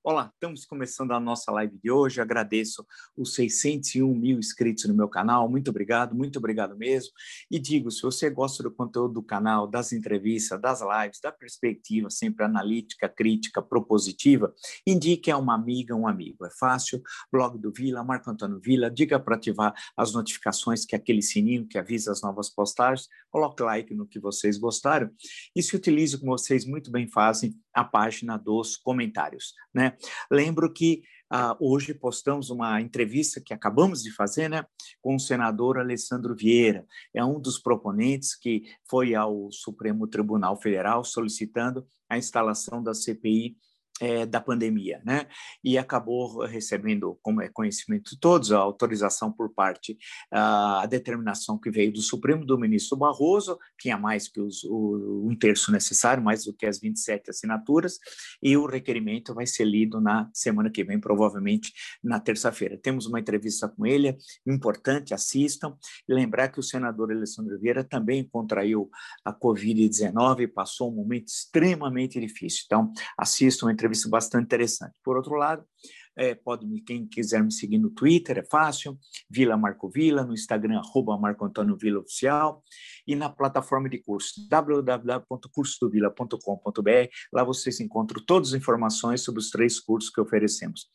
Olá, estamos começando a nossa live de hoje. Agradeço os 601 mil inscritos no meu canal. Muito obrigado, muito obrigado mesmo. E digo, se você gosta do conteúdo do canal, das entrevistas, das lives, da perspectiva sempre analítica, crítica, propositiva, indique a uma amiga, um amigo. É fácil. Blog do Vila, Marco Antônio Vila. Diga para ativar as notificações, que é aquele sininho que avisa as novas postagens. Coloque like no que vocês gostaram. E se utilize, como vocês muito bem fazem, a página dos comentários, né? Lembro que uh, hoje postamos uma entrevista que acabamos de fazer né, com o senador Alessandro Vieira, é um dos proponentes que foi ao Supremo Tribunal Federal solicitando a instalação da CPI é, da pandemia, né? E acabou recebendo, como é conhecimento de todos, a autorização por parte, a determinação que veio do Supremo do ministro Barroso, tinha mais que os, o, um terço necessário, mais do que as 27 assinaturas, e o requerimento vai ser lido na semana que vem, provavelmente na terça-feira. Temos uma entrevista com ele, importante, assistam, e lembrar que o senador Alessandro Vieira também contraiu a Covid-19 e passou um momento extremamente difícil. Então, assistam a entrevista entrevista bastante interessante. Por outro lado, é, pode, quem quiser me seguir no Twitter, é fácil, Vila Marco Vila, no Instagram, arroba Marco Antônio Vila Oficial, e na plataforma de curso, www.cursodovila.com.br, lá vocês encontram todas as informações sobre os três cursos que oferecemos.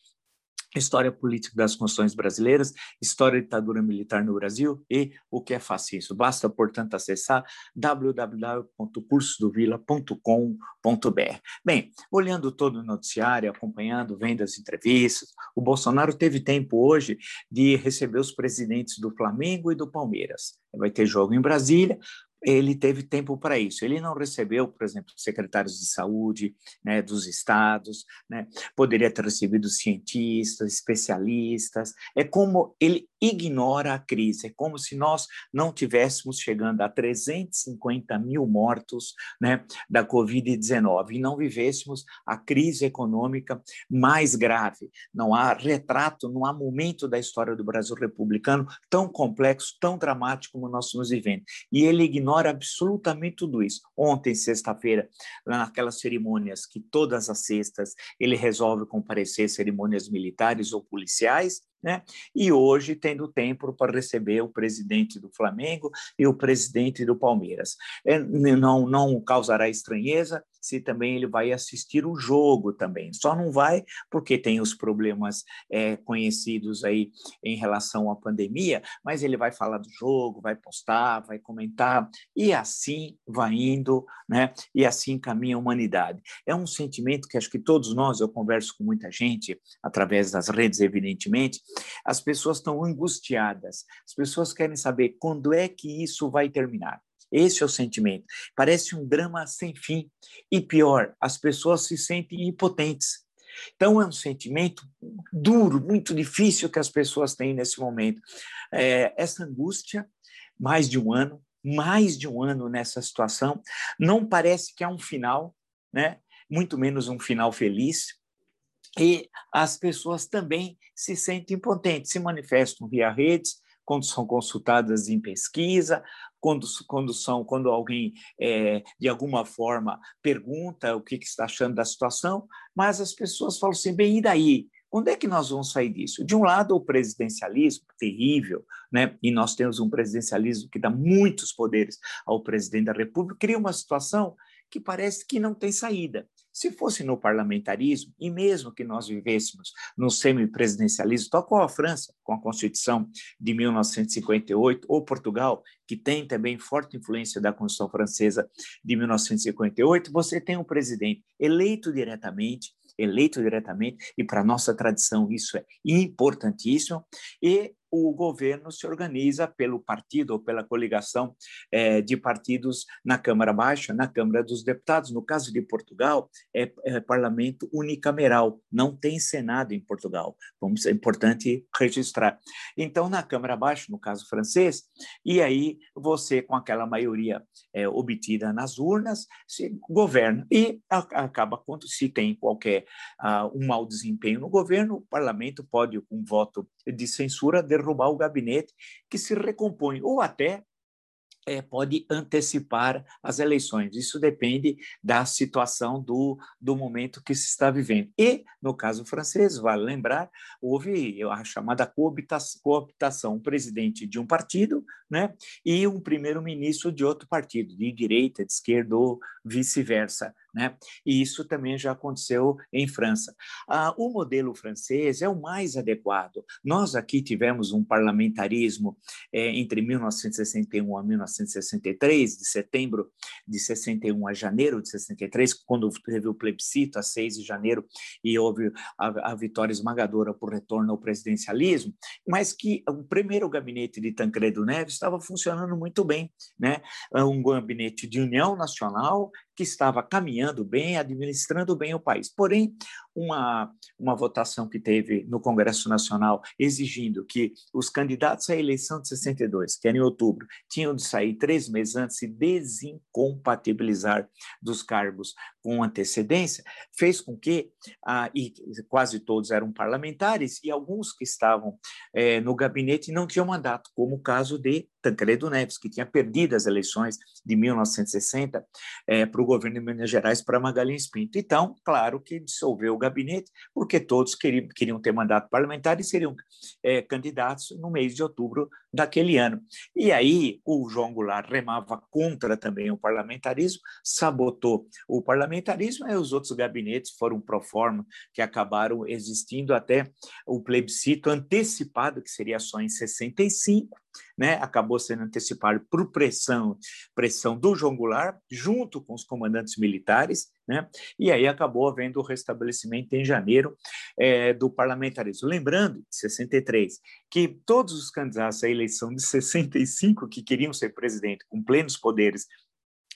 História Política das Constituições Brasileiras, História da Ditadura Militar no Brasil e o que é fascismo. Basta, portanto, acessar www.cursodovila.com.br. Bem, olhando todo o noticiário, acompanhando, vendo as entrevistas, o Bolsonaro teve tempo hoje de receber os presidentes do Flamengo e do Palmeiras. Vai ter jogo em Brasília, ele teve tempo para isso. Ele não recebeu, por exemplo, secretários de saúde né, dos estados, né, poderia ter recebido cientistas, especialistas. É como ele ignora a crise, é como se nós não tivéssemos chegando a 350 mil mortos né, da Covid-19 e não vivêssemos a crise econômica mais grave. Não há retrato, não há momento da história do Brasil republicano tão complexo, tão dramático como nós estamos vivendo. E ele ignora ignora absolutamente tudo isso. Ontem, sexta-feira, naquelas cerimônias que todas as sextas ele resolve comparecer cerimônias militares ou policiais, né? E hoje tendo tempo para receber o presidente do Flamengo e o presidente do Palmeiras. É, não, não causará estranheza se também ele vai assistir o jogo também. Só não vai porque tem os problemas é, conhecidos aí em relação à pandemia, mas ele vai falar do jogo, vai postar, vai comentar e assim vai indo, né? E assim caminha a humanidade. É um sentimento que acho que todos nós, eu converso com muita gente através das redes, evidentemente, as pessoas estão angustiadas, as pessoas querem saber quando é que isso vai terminar. Esse é o sentimento. Parece um drama sem fim. E pior, as pessoas se sentem impotentes. Então, é um sentimento duro, muito difícil que as pessoas têm nesse momento. É, essa angústia, mais de um ano, mais de um ano nessa situação, não parece que há um final, né? muito menos um final feliz, e as pessoas também se sentem impotentes, se manifestam via redes, quando são consultadas em pesquisa, quando, quando, são, quando alguém, é, de alguma forma, pergunta o que, que está achando da situação, mas as pessoas falam assim, bem, e daí? Quando é que nós vamos sair disso? De um lado, o presidencialismo, terrível, né? e nós temos um presidencialismo que dá muitos poderes ao presidente da República, cria uma situação que parece que não tem saída. Se fosse no parlamentarismo, e mesmo que nós vivêssemos no semipresidencialismo, tal qual a França, com a Constituição de 1958, ou Portugal, que tem também forte influência da Constituição Francesa de 1958, você tem um presidente eleito diretamente, eleito diretamente, e para nossa tradição isso é importantíssimo, e o governo se organiza pelo partido ou pela coligação é, de partidos na Câmara Baixa, na Câmara dos Deputados. No caso de Portugal, é, é parlamento unicameral, não tem Senado em Portugal. Vamos, é importante registrar. Então, na Câmara Baixa, no caso francês, e aí você, com aquela maioria é, obtida nas urnas, se governa. E acaba, quando se tem qualquer uh, um mau desempenho no governo, o parlamento pode, com voto de censura, derrubar o gabinete que se recompõe, ou até é, pode antecipar as eleições. Isso depende da situação do, do momento que se está vivendo. E, no caso francês, vale lembrar, houve a chamada cooptação um presidente de um partido né, e um primeiro-ministro de outro partido, de direita, de esquerda ou vice-versa. Né? E isso também já aconteceu em França. Ah, o modelo francês é o mais adequado. Nós aqui tivemos um parlamentarismo é, entre 1961 a 1963, de setembro de 61 a janeiro de 63, quando teve o plebiscito, a 6 de janeiro, e houve a, a vitória esmagadora por retorno ao presidencialismo, mas que o primeiro gabinete de Tancredo Neves estava funcionando muito bem, né? um gabinete de união nacional que estava caminhando bem, administrando bem o país. Porém, uma, uma votação que teve no Congresso Nacional exigindo que os candidatos à eleição de 62, que era em outubro, tinham de sair três meses antes e desincompatibilizar dos cargos com antecedência, fez com que, ah, e quase todos eram parlamentares, e alguns que estavam eh, no gabinete não tinham mandato, como o caso de Tancredo Neves, que tinha perdido as eleições de 1960 eh, para o governo de Minas Gerais para Magalhães Pinto. Então, claro que dissolveu o gabinete, porque todos queriam, queriam ter mandato parlamentar e seriam é, candidatos no mês de outubro daquele ano. E aí o João Goulart remava contra também o parlamentarismo, sabotou o parlamentarismo, e os outros gabinetes foram pro forma, que acabaram existindo até o plebiscito antecipado, que seria só em 65, né, acabou sendo antecipado por pressão, pressão do João Goulart, junto com os comandantes militares, né, e aí acabou havendo o restabelecimento em janeiro é, do parlamentarismo. Lembrando, de 63, que todos os candidatos à eleição de 65 que queriam ser presidente com plenos poderes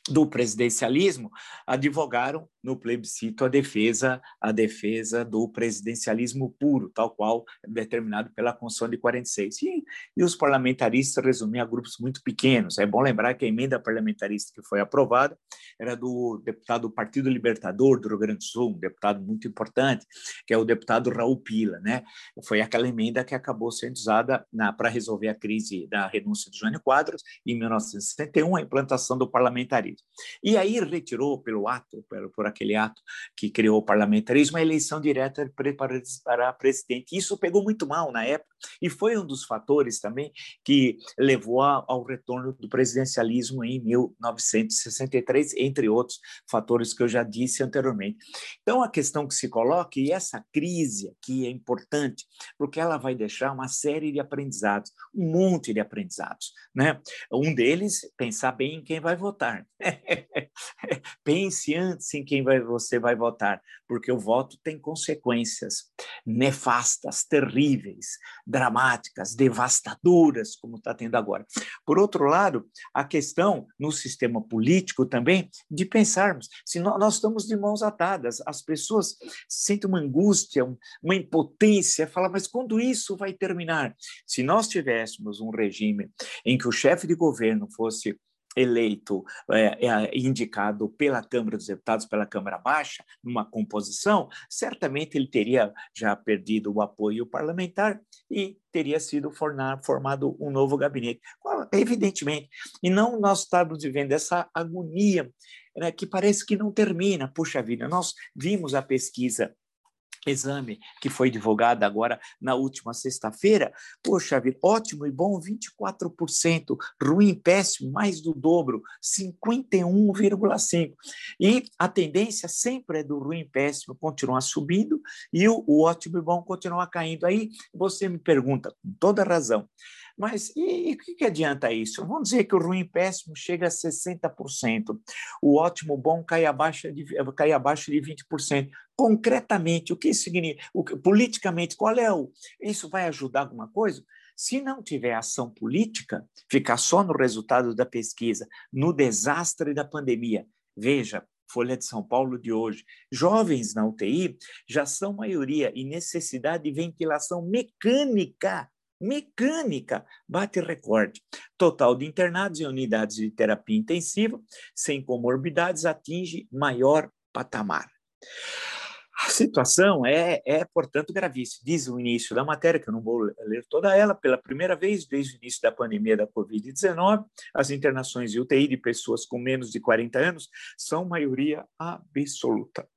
do presidencialismo advogaram no plebiscito a defesa a defesa do presidencialismo puro, tal qual determinado pela Constituição de 46. E, e os parlamentaristas resumiam a grupos muito pequenos. É bom lembrar que a emenda parlamentarista que foi aprovada era do deputado do Partido Libertador do Rio Grande do Sul, um deputado muito importante, que é o deputado Raul Pila, né? Foi aquela emenda que acabou sendo usada para resolver a crise da renúncia de Jânio Quadros em 1961, a implantação do parlamentarismo. E aí retirou pelo ato, por, por aquele ato que criou o parlamentarismo, a eleição direta para presidente. Isso pegou muito mal na época e foi um dos fatores também que levou ao retorno do presidencialismo em 1963, entre outros fatores que eu já disse anteriormente. Então, a questão que se coloca, e essa crise aqui é importante, porque ela vai deixar uma série de aprendizados, um monte de aprendizados. Né? Um deles, pensar bem em quem vai votar. Pense antes em quem vai, você vai votar, porque o voto tem consequências nefastas, terríveis, dramáticas, devastadoras, como está tendo agora. Por outro lado, a questão no sistema político também de pensarmos se nós, nós estamos de mãos atadas, as pessoas sentem uma angústia, uma impotência, falam, mas quando isso vai terminar? Se nós tivéssemos um regime em que o chefe de governo fosse eleito, é, é, indicado pela Câmara dos Deputados, pela Câmara Baixa, numa composição, certamente ele teria já perdido o apoio parlamentar e teria sido formado um novo gabinete. Evidentemente. E não nós estamos vivendo essa agonia né, que parece que não termina. Puxa vida, nós vimos a pesquisa exame que foi divulgado agora na última sexta-feira, poxa vida, ótimo e bom, 24%, ruim, péssimo, mais do dobro, 51,5%. E a tendência sempre é do ruim péssimo continuar subindo e o, o ótimo e bom continuar caindo. Aí você me pergunta, com toda razão, mas e o que, que, adianta isso? Vamos dizer que o ruim péssimo chega a 60%, o ótimo bom cai abaixo de, cai abaixo de 20%. Concretamente, o que significa? O, politicamente, qual é o. Isso vai ajudar alguma coisa? Se não tiver ação política, ficar só no resultado da pesquisa, no desastre da pandemia. Veja, Folha de São Paulo de hoje. Jovens na UTI já são maioria em necessidade de ventilação mecânica mecânica bate recorde. Total de internados em unidades de terapia intensiva sem comorbidades atinge maior patamar. A situação é, é, portanto, gravíssima. Diz o início da matéria, que eu não vou ler toda ela, pela primeira vez desde o início da pandemia da Covid-19, as internações de UTI de pessoas com menos de 40 anos são maioria absoluta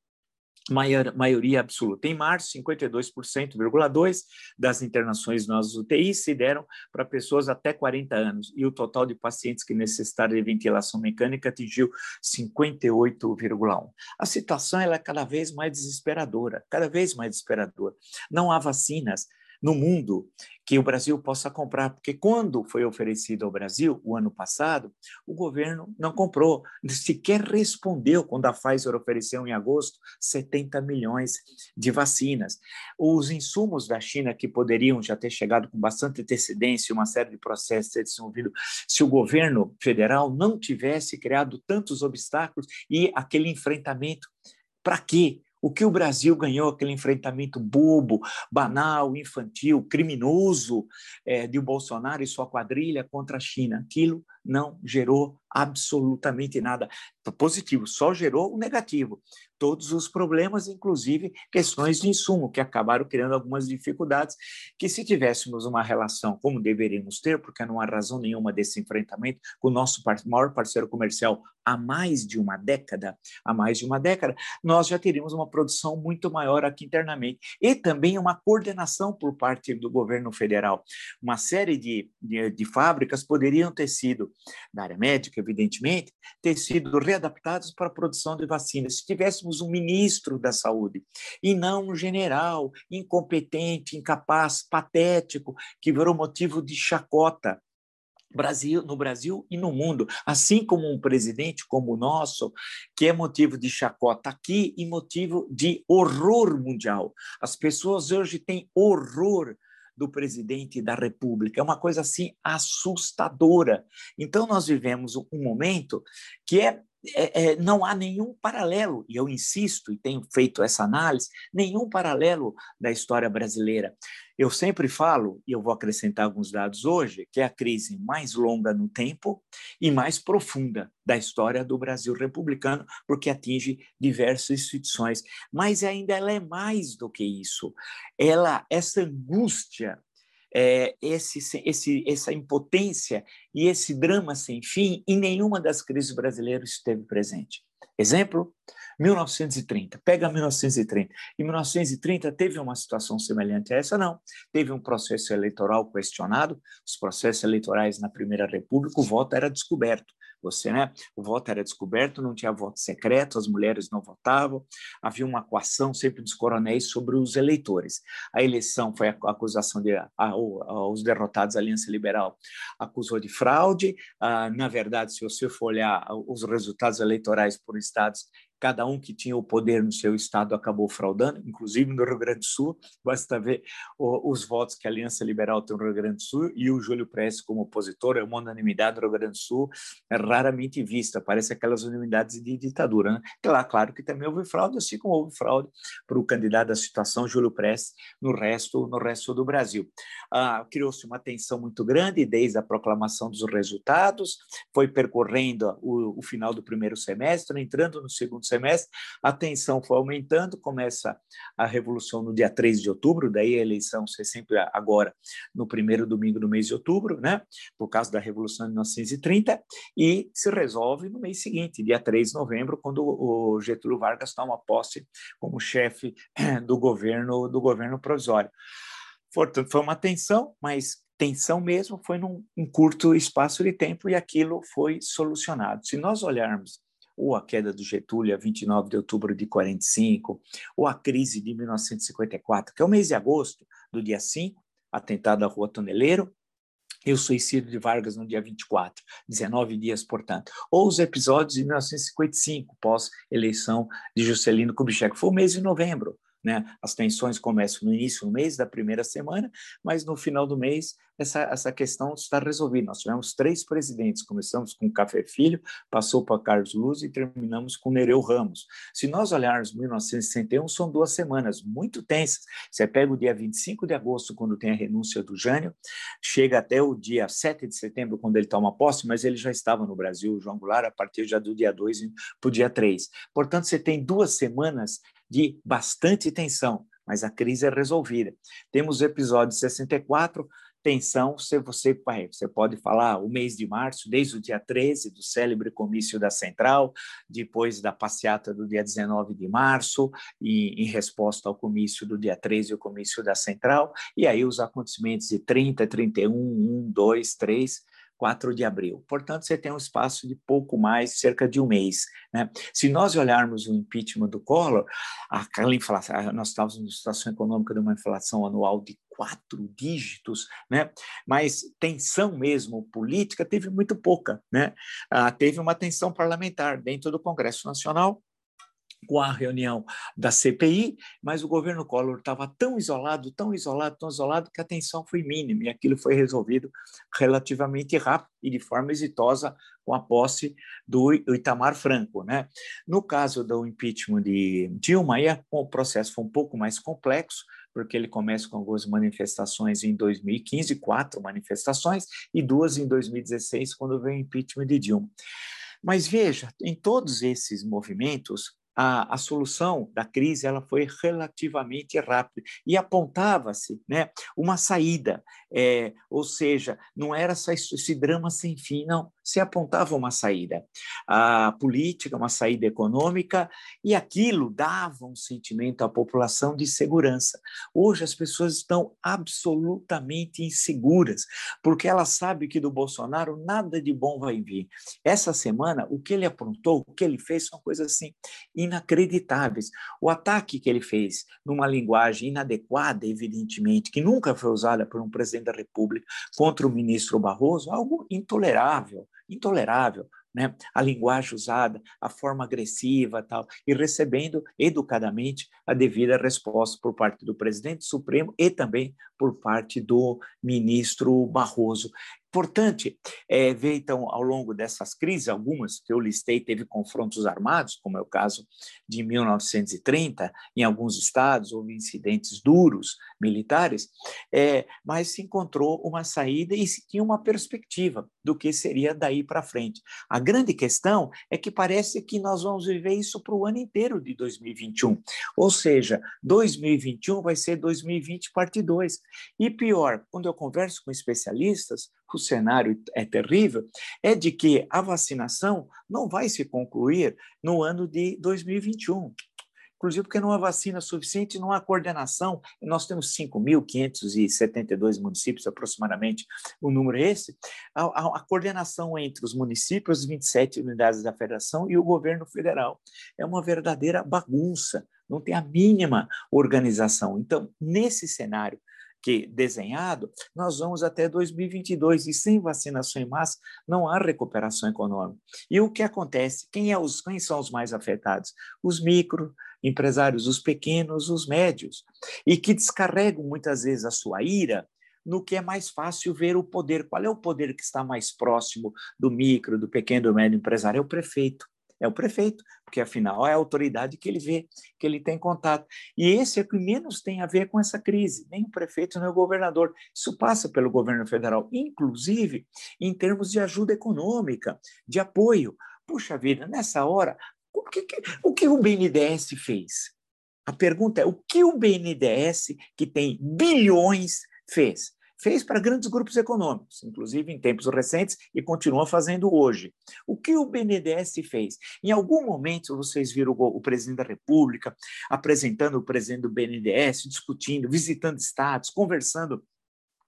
maior, maioria absoluta. Em março, 52,2% das internações nas UTIs se deram para pessoas até 40 anos, e o total de pacientes que necessitaram de ventilação mecânica atingiu 58,1%. A situação é cada vez mais desesperadora, cada vez mais desesperadora. Não há vacinas, no mundo que o Brasil possa comprar, porque quando foi oferecido ao Brasil, o ano passado, o governo não comprou, sequer respondeu quando a Pfizer ofereceu em agosto 70 milhões de vacinas. Os insumos da China, que poderiam já ter chegado com bastante antecedência, uma série de processos ter desenvolvido, se o governo federal não tivesse criado tantos obstáculos e aquele enfrentamento, para quê? O que o Brasil ganhou, aquele enfrentamento bobo, banal, infantil, criminoso é, de Bolsonaro e sua quadrilha contra a China, aquilo não gerou absolutamente nada positivo, só gerou o negativo. Todos os problemas, inclusive questões de insumo, que acabaram criando algumas dificuldades, que se tivéssemos uma relação como deveríamos ter, porque não há razão nenhuma desse enfrentamento com o nosso maior parceiro comercial há mais de uma década, há mais de uma década, nós já teríamos uma produção muito maior aqui internamente e também uma coordenação por parte do governo federal. Uma série de, de, de fábricas poderiam ter sido, na área médica, evidentemente, ter sido readaptadas para a produção de vacinas. Se tivéssemos um ministro da saúde e não um general incompetente, incapaz, patético, que virou motivo de chacota Brasil, no Brasil e no mundo, assim como um presidente como o nosso, que é motivo de chacota aqui e motivo de horror mundial. As pessoas hoje têm horror do presidente da República. É uma coisa assim assustadora. Então, nós vivemos um momento que é é, é, não há nenhum paralelo, e eu insisto e tenho feito essa análise, nenhum paralelo da história brasileira. Eu sempre falo, e eu vou acrescentar alguns dados hoje, que é a crise mais longa no tempo e mais profunda da história do Brasil republicano, porque atinge diversas instituições. Mas ainda ela é mais do que isso. Ela, essa angústia é, esse, esse, essa impotência e esse drama sem fim, em nenhuma das crises brasileiras esteve presente. Exemplo, 1930. Pega 1930. Em 1930 teve uma situação semelhante a essa? Não. Teve um processo eleitoral questionado, os processos eleitorais na Primeira República, o voto era descoberto você, né? O voto era descoberto, não tinha voto secreto, as mulheres não votavam, havia uma coação sempre dos coronéis sobre os eleitores. A eleição foi a acusação de a, a, os derrotados, a Aliança Liberal acusou de fraude. Ah, na verdade, se você for olhar os resultados eleitorais por estados, cada um que tinha o poder no seu estado acabou fraudando, inclusive no Rio Grande do Sul. Basta ver os votos que a Aliança Liberal tem no Rio Grande do Sul e o Júlio Prestes como opositor, é uma unanimidade no Rio Grande do Sul, é raramente vista, parece aquelas unanimidades de ditadura. Né? Claro, claro que também houve fraude, assim como houve fraude para o candidato da situação, Júlio Prestes, no resto, no resto do Brasil. Ah, Criou-se uma tensão muito grande desde a proclamação dos resultados, foi percorrendo o, o final do primeiro semestre, entrando no segundo semestre, a tensão foi aumentando, começa a revolução no dia 3 de outubro, daí a eleição ser sempre agora no primeiro domingo do mês de outubro, né, por causa da Revolução de 1930, e se resolve no mês seguinte, dia 3 de novembro, quando o Getúlio Vargas toma posse como chefe do governo do governo provisório. Portanto, foi uma tensão, mas tensão mesmo foi num um curto espaço de tempo e aquilo foi solucionado. Se nós olharmos ou a queda do Getúlio a 29 de outubro de 45, ou a crise de 1954, que é o mês de agosto, do dia 5, atentado à Rua Toneleiro, e o suicídio de Vargas no dia 24, 19 dias, portanto. Ou os episódios de 1955, pós-eleição de Juscelino Kubitschek, foi o mês de novembro, né? As tensões começam no início do mês, da primeira semana, mas no final do mês essa, essa questão está resolvida. Nós tivemos três presidentes, começamos com Café Filho, passou para Carlos Luz e terminamos com Nereu Ramos. Se nós olharmos 1961, são duas semanas muito tensas. Você pega o dia 25 de agosto, quando tem a renúncia do Jânio, chega até o dia 7 de setembro, quando ele toma posse, mas ele já estava no Brasil, João Goulart, a partir já do dia 2 para o dia 3. Portanto, você tem duas semanas de bastante tensão, mas a crise é resolvida. Temos o episódio 64, tensão, se você, você pode falar o mês de março, desde o dia 13 do célebre comício da Central, depois da passeata do dia 19 de março, e em resposta ao comício do dia 13, o comício da Central, e aí os acontecimentos de 30, 31, 1, 2, 3, 4 de abril. Portanto, você tem um espaço de pouco mais, cerca de um mês. Né? Se nós olharmos o impeachment do Collor, aquela inflação, nós estávamos numa situação econômica de uma inflação anual de quatro dígitos, né? mas tensão mesmo política teve muito pouca. Né? Ah, teve uma tensão parlamentar dentro do Congresso Nacional, com a reunião da CPI, mas o governo Collor estava tão isolado, tão isolado, tão isolado, que a tensão foi mínima e aquilo foi resolvido relativamente rápido e de forma exitosa com a posse do Itamar Franco. Né? No caso do impeachment de Dilma, aí o processo foi um pouco mais complexo, porque ele começa com algumas manifestações em 2015, quatro manifestações, e duas em 2016, quando veio o impeachment de Dilma. Mas veja, em todos esses movimentos, a, a solução da crise ela foi relativamente rápida e apontava-se né, uma saída, é, ou seja, não era só esse drama sem fim, não, se apontava uma saída a política, uma saída econômica, e aquilo dava um sentimento à população de segurança. Hoje as pessoas estão absolutamente inseguras, porque elas sabem que do Bolsonaro nada de bom vai vir. Essa semana, o que ele aprontou, o que ele fez, são coisas assim inacreditáveis. O ataque que ele fez numa linguagem inadequada, evidentemente, que nunca foi usada por um presidente da República contra o ministro Barroso, algo intolerável intolerável, né? a linguagem usada, a forma agressiva tal, e recebendo educadamente a devida resposta por parte do presidente Supremo e também por parte do ministro Barroso. Importante é, ver, então, ao longo dessas crises, algumas que eu listei, teve confrontos armados, como é o caso de 1930, em alguns estados houve incidentes duros militares, é, mas se encontrou uma saída e se tinha uma perspectiva do que seria daí para frente. A grande questão é que parece que nós vamos viver isso para o ano inteiro de 2021, ou seja, 2021 vai ser 2020 parte 2. E pior, quando eu converso com especialistas, o cenário é terrível, é de que a vacinação não vai se concluir no ano de 2021 inclusive porque não há vacina suficiente, não há coordenação. Nós temos 5.572 municípios, aproximadamente, o número é esse. A, a, a, coordenação entre os municípios, as 27 unidades da federação e o governo federal é uma verdadeira bagunça, não tem a mínima organização. Então, nesse cenário que desenhado, nós vamos até 2022 e sem vacinação em massa não há recuperação econômica. E o que acontece? Quem, é os, quem são os mais afetados? Os micro empresários, os pequenos, os médios, e que descarregam muitas vezes a sua ira no que é mais fácil ver o poder. Qual é o poder que está mais próximo do micro, do pequeno, do médio empresário? É o prefeito é o prefeito, porque afinal é a autoridade que ele vê, que ele tem contato. E esse é o que menos tem a ver com essa crise, nem o prefeito, nem o governador. Isso passa pelo governo federal, inclusive em termos de ajuda econômica, de apoio. Puxa vida, nessa hora, o que, o, que o BNDES fez? A pergunta é: o que o BNDES, que tem bilhões, fez? Fez para grandes grupos econômicos, inclusive em tempos recentes, e continua fazendo hoje. O que o BNDES fez? Em algum momento vocês viram o, presidente da República apresentando o presidente do BNDES, discutindo, visitando estados, conversando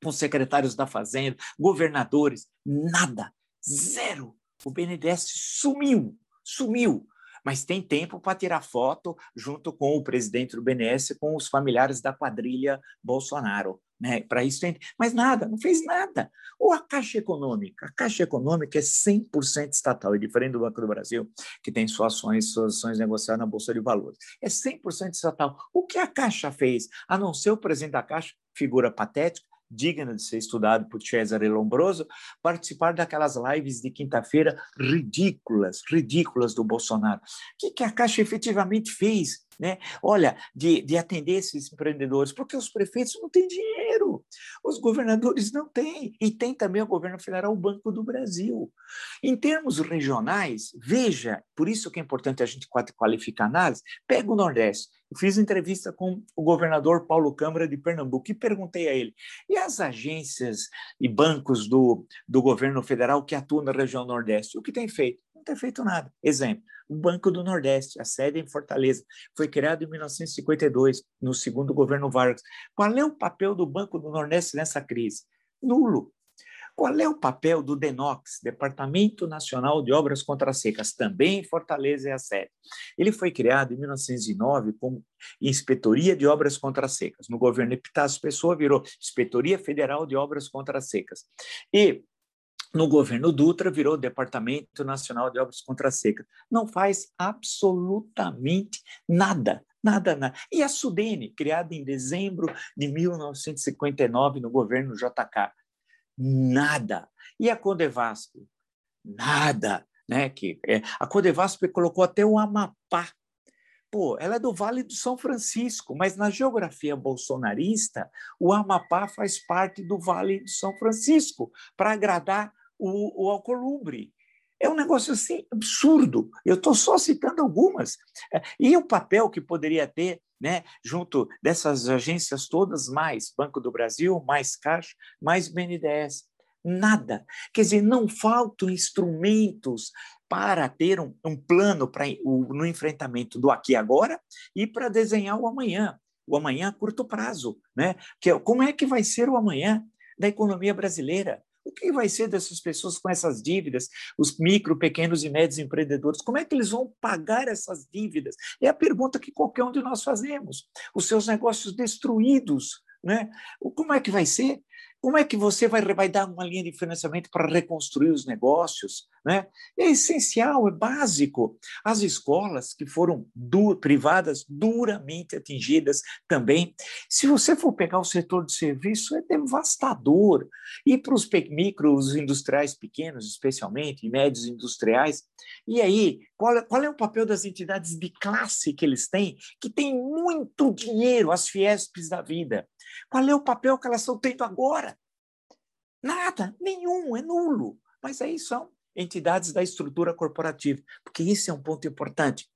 com secretários da Fazenda, governadores, nada, zero. O BNDES sumiu, sumiu mas tem tempo para tirar foto junto com o presidente do BNS, com os familiares da quadrilha Bolsonaro. Né? Para isso tem... Mas nada, não fez nada. Ou a Caixa Econômica. A Caixa Econômica é 100% estatal, é diferente do Banco do Brasil, que tem suas ações, suas ações negociadas na Bolsa de Valores. É 100% estatal. O que a Caixa fez? A não ser o presidente da Caixa, figura patética, digna de ser estudado por Cesare Lombroso, participar daquelas lives de quinta-feira ridículas, ridículas do Bolsonaro. O que, que a Caixa efetivamente fez? Né? Olha, de, de atender esses empreendedores, porque os prefeitos não têm dinheiro, os governadores não têm, e tem também o governo federal, o Banco do Brasil. Em termos regionais, veja, por isso que é importante a gente qualificar a análise, pega o Nordeste. Eu fiz entrevista com o governador Paulo Câmara de Pernambuco e perguntei a ele: e as agências e bancos do, do governo federal que atuam na região Nordeste, o que tem feito? Não tem feito nada. Exemplo, o Banco do Nordeste, a sede em Fortaleza, foi criado em 1952, no segundo governo Vargas. Qual é o papel do Banco do Nordeste nessa crise? Nulo. Qual é o papel do DENOX, Departamento Nacional de Obras Contra Secas, também em Fortaleza é a sede? Ele foi criado em 1909 como Inspetoria de Obras Contra Secas. No governo Epitácio Pessoa virou Inspetoria Federal de Obras Contra Secas. E no governo Dutra virou Departamento Nacional de Obras Contra a Seca. Não faz absolutamente nada, nada, nada. E a Sudene, criada em dezembro de 1959 no governo JK, nada. E a Codevasp, nada, né? Que é, a Codevasp colocou até o Amapá. Pô, ela é do Vale do São Francisco, mas na geografia bolsonarista, o Amapá faz parte do Vale do São Francisco para agradar o, o Alcolumbre. É um negócio assim absurdo. Eu estou só citando algumas. É, e o papel que poderia ter, né, junto dessas agências todas, mais Banco do Brasil, mais Caixa, mais BNDES. Nada. Quer dizer, não faltam instrumentos para ter um, um plano para no enfrentamento do aqui e agora e para desenhar o amanhã, o amanhã a curto prazo, né? Que é, como é que vai ser o amanhã da economia brasileira? O que vai ser dessas pessoas com essas dívidas, os micro, pequenos e médios empreendedores? Como é que eles vão pagar essas dívidas? É a pergunta que qualquer um de nós fazemos. Os seus negócios destruídos, né? Como é que vai ser? Como é que você vai, vai dar uma linha de financiamento para reconstruir os negócios? Né? É essencial, é básico. As escolas que foram du privadas, duramente atingidas também. Se você for pegar o setor de serviço, é devastador. E para os micros industriais pequenos, especialmente, e médios industriais, e aí, qual é, qual é o papel das entidades de classe que eles têm, que têm muito dinheiro, as Fiespes da vida? Qual é o papel que elas estão tendo agora? Nada, nenhum, é nulo. Mas aí são entidades da estrutura corporativa, porque isso é um ponto importante.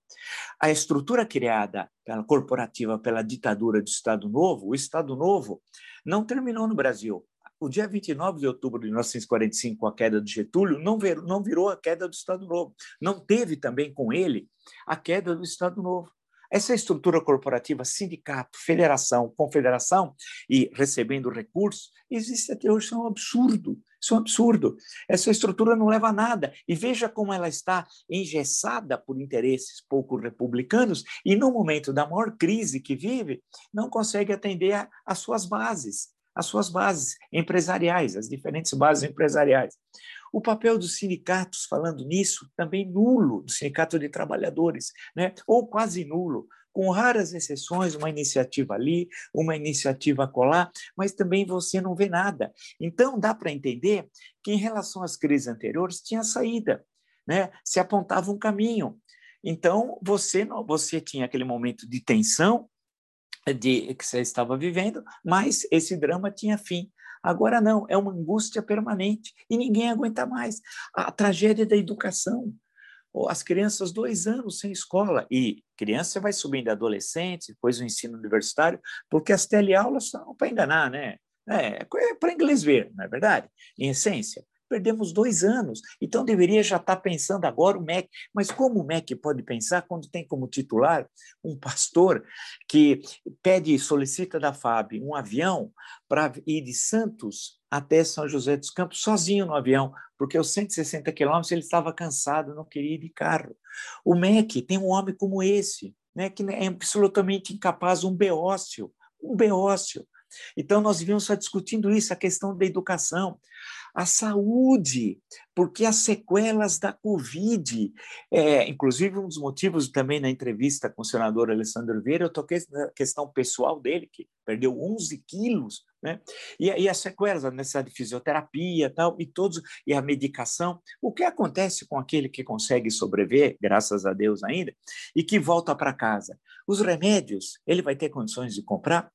A estrutura criada pela corporativa pela ditadura do Estado Novo, o Estado Novo não terminou no Brasil. O dia 29 de outubro de 1945, com a queda de Getúlio, não virou, não virou a queda do Estado Novo. Não teve também com ele a queda do Estado Novo. Essa estrutura corporativa, sindicato, federação, confederação e recebendo recursos, existe até hoje, isso é um absurdo. Isso é um absurdo. Essa estrutura não leva a nada. E veja como ela está engessada por interesses pouco republicanos e, no momento da maior crise que vive, não consegue atender às suas bases, as suas bases empresariais, as diferentes bases empresariais. O papel dos sindicatos, falando nisso, também nulo, do sindicato de trabalhadores, né? ou quase nulo, com raras exceções, uma iniciativa ali, uma iniciativa acolá, mas também você não vê nada. Então, dá para entender que, em relação às crises anteriores, tinha saída, né? se apontava um caminho. Então, você, não, você tinha aquele momento de tensão, de que você estava vivendo, mas esse drama tinha fim. Agora não, é uma angústia permanente e ninguém aguenta mais. A tragédia da educação. As crianças, dois anos sem escola, e criança vai subindo adolescente, depois o ensino universitário, porque as teleaulas são para enganar, né? É, é para inglês ver, não é verdade? Em essência. Perdemos dois anos, então deveria já estar pensando agora o MEC. Mas como o MEC pode pensar quando tem como titular um pastor que pede, solicita da FAB um avião para ir de Santos até São José dos Campos sozinho no avião, porque aos 160 quilômetros ele estava cansado, não queria ir de carro. O MEC tem um homem como esse, né, que é absolutamente incapaz, um beócio, um beócio. Então, nós devíamos estar discutindo isso, a questão da educação a saúde, porque as sequelas da Covid, é, inclusive um dos motivos também na entrevista com o senador Alessandro Vieira, eu toquei na questão pessoal dele, que perdeu 11 quilos, né? E, e as sequelas, a necessidade de fisioterapia tal, e todos, e a medicação. O que acontece com aquele que consegue sobreviver, graças a Deus ainda, e que volta para casa? Os remédios, ele vai ter condições de comprar?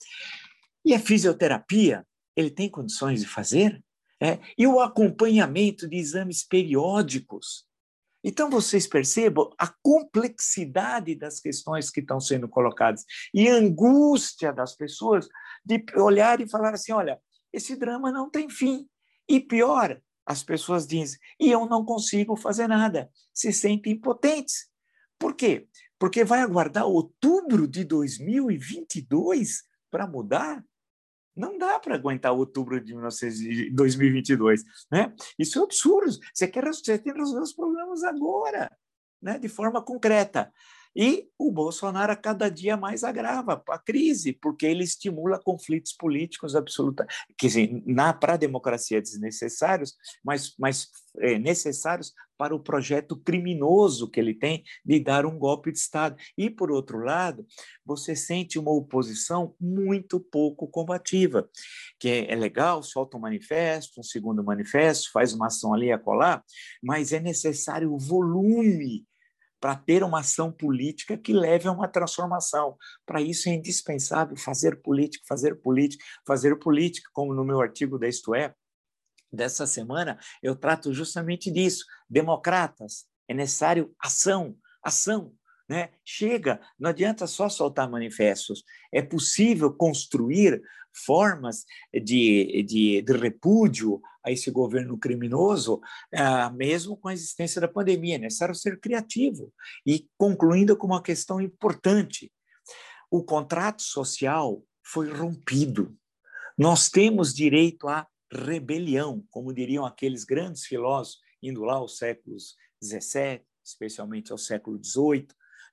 E a fisioterapia, ele tem condições de fazer? É? E o acompanhamento de exames periódicos? Então, vocês percebam a complexidade das questões que estão sendo colocadas e a angústia das pessoas de olhar e falar assim: olha, esse drama não tem fim. E pior, as pessoas dizem, e eu não consigo fazer nada, se sentem impotentes. Por quê? Porque vai aguardar outubro de 2022 para mudar? Não dá para aguentar outubro de 2022, né? Isso é absurdo. Você quer você tem que resolver os problemas agora, né? De forma concreta. E o Bolsonaro a cada dia mais agrava a crise, porque ele estimula conflitos políticos absoluta, na para a democracia desnecessários, mas, mas é, necessários para o projeto criminoso que ele tem de dar um golpe de Estado. E, por outro lado, você sente uma oposição muito pouco combativa, que é, é legal, solta um manifesto, um segundo manifesto, faz uma ação ali a colar, mas é necessário o volume para ter uma ação política que leve a uma transformação. Para isso é indispensável fazer política, fazer política, fazer política, como no meu artigo da Isto É, dessa semana, eu trato justamente disso. Democratas, é necessário ação, ação. Né? Chega, não adianta só soltar manifestos, é possível construir formas de, de, de repúdio a esse governo criminoso, ah, mesmo com a existência da pandemia. É necessário ser criativo. E concluindo com uma questão importante: o contrato social foi rompido. Nós temos direito à rebelião, como diriam aqueles grandes filósofos, indo lá aos séculos XVII, especialmente ao século XVIII.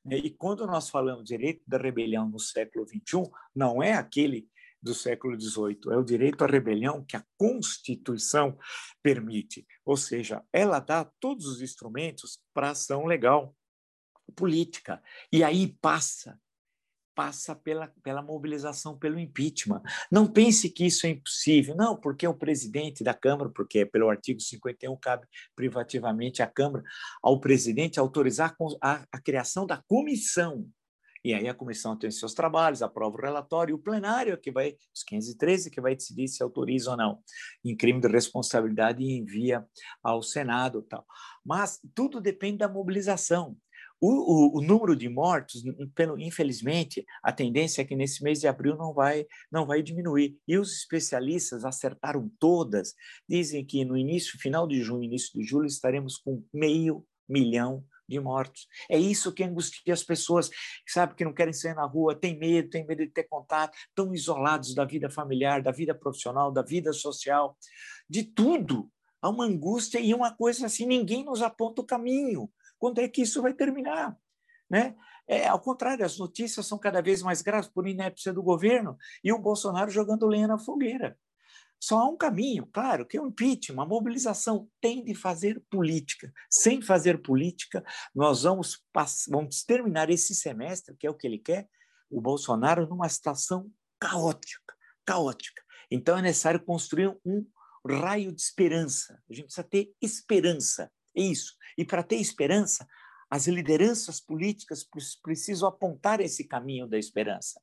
Né? E quando nós falamos direito da rebelião no século XXI, não é aquele do século XVIII. É o direito à rebelião que a Constituição permite. Ou seja, ela dá todos os instrumentos para ação legal política. E aí passa passa pela, pela mobilização pelo impeachment. Não pense que isso é impossível, não, porque o presidente da Câmara, porque pelo artigo 51 cabe privativamente à Câmara, ao presidente autorizar a, a criação da comissão e aí a comissão tem seus trabalhos, aprova o relatório, o plenário é que vai, os 513, que vai decidir se autoriza ou não, em crime de responsabilidade e envia ao Senado. tal. Mas tudo depende da mobilização. O, o, o, número de mortos, pelo, infelizmente, a tendência é que nesse mês de abril não vai, não vai diminuir. E os especialistas acertaram todas, dizem que no início, final de junho, início de julho, estaremos com meio milhão de mortos. É isso que angustia as pessoas, sabe, que não querem sair na rua, tem medo, tem medo de ter contato, estão isolados da vida familiar, da vida profissional, da vida social, de tudo. Há uma angústia e uma coisa assim, ninguém nos aponta o caminho. Quando é que isso vai terminar? Né? É, ao contrário, as notícias são cada vez mais graves por inépcia do governo e o Bolsonaro jogando lenha na fogueira. Só há um caminho, claro, que é o impeachment, a mobilização tem de fazer política. Sem fazer política, nós vamos, vamos terminar esse semestre, que é o que ele quer, o Bolsonaro numa situação caótica, caótica. Então é necessário construir um raio de esperança. A gente precisa ter esperança. É isso. E para ter esperança, as lideranças políticas precisam apontar esse caminho da esperança,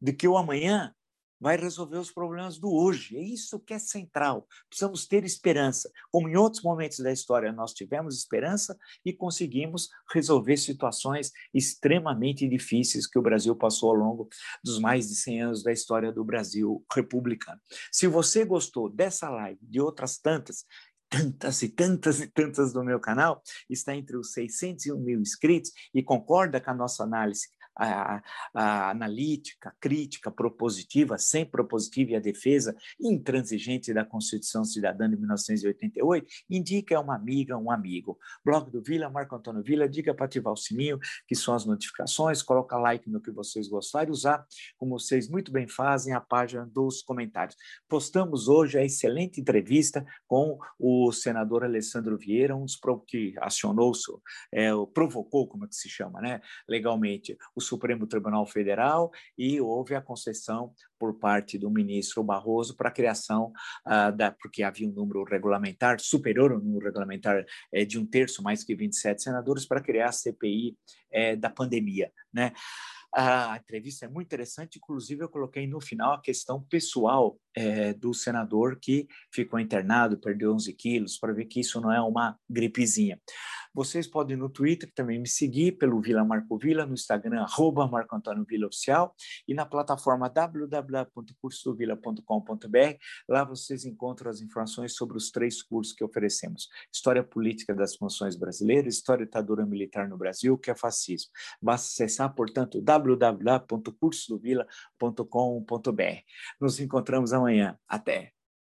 de que o amanhã vai resolver os problemas do hoje. É isso que é central. Precisamos ter esperança. Como em outros momentos da história nós tivemos esperança e conseguimos resolver situações extremamente difíceis que o Brasil passou ao longo dos mais de 100 anos da história do Brasil republicano. Se você gostou dessa live, de outras tantas, tantas e tantas e tantas do meu canal, está entre os 601 mil inscritos e concorda com a nossa análise a, a analítica, crítica, propositiva, sem propositiva e a defesa intransigente da Constituição Cidadã de 1988, indica é uma amiga, um amigo. Blog do Vila, Marco Antônio Vila, diga para ativar o sininho, que são as notificações, coloca like no que vocês gostarem, usar, como vocês muito bem fazem, a página dos comentários. Postamos hoje a excelente entrevista com o senador Alessandro Vieira, um dos que acionou, é, provocou, como é que se chama, né, legalmente, o Supremo Tribunal Federal e houve a concessão por parte do ministro Barroso para a criação uh, da, porque havia um número regulamentar superior ao número regulamentar eh, de um terço, mais que 27 senadores, para criar a CPI eh, da pandemia, né? A entrevista é muito interessante, inclusive eu coloquei no final a questão pessoal é, do senador que ficou internado, perdeu 11 quilos, para ver que isso não é uma gripezinha. Vocês podem no Twitter também me seguir pelo Vila Marco Vila, no Instagram, arroba Marco Antônio Vila Oficial, e na plataforma www.cursodovila.com.br. Lá vocês encontram as informações sobre os três cursos que oferecemos: História Política das Funções Brasileiras, História Ditadura Militar no Brasil, que é fascismo. Basta acessar, portanto, www.cursodovila.com.br. Nos encontramos amanhã. Até!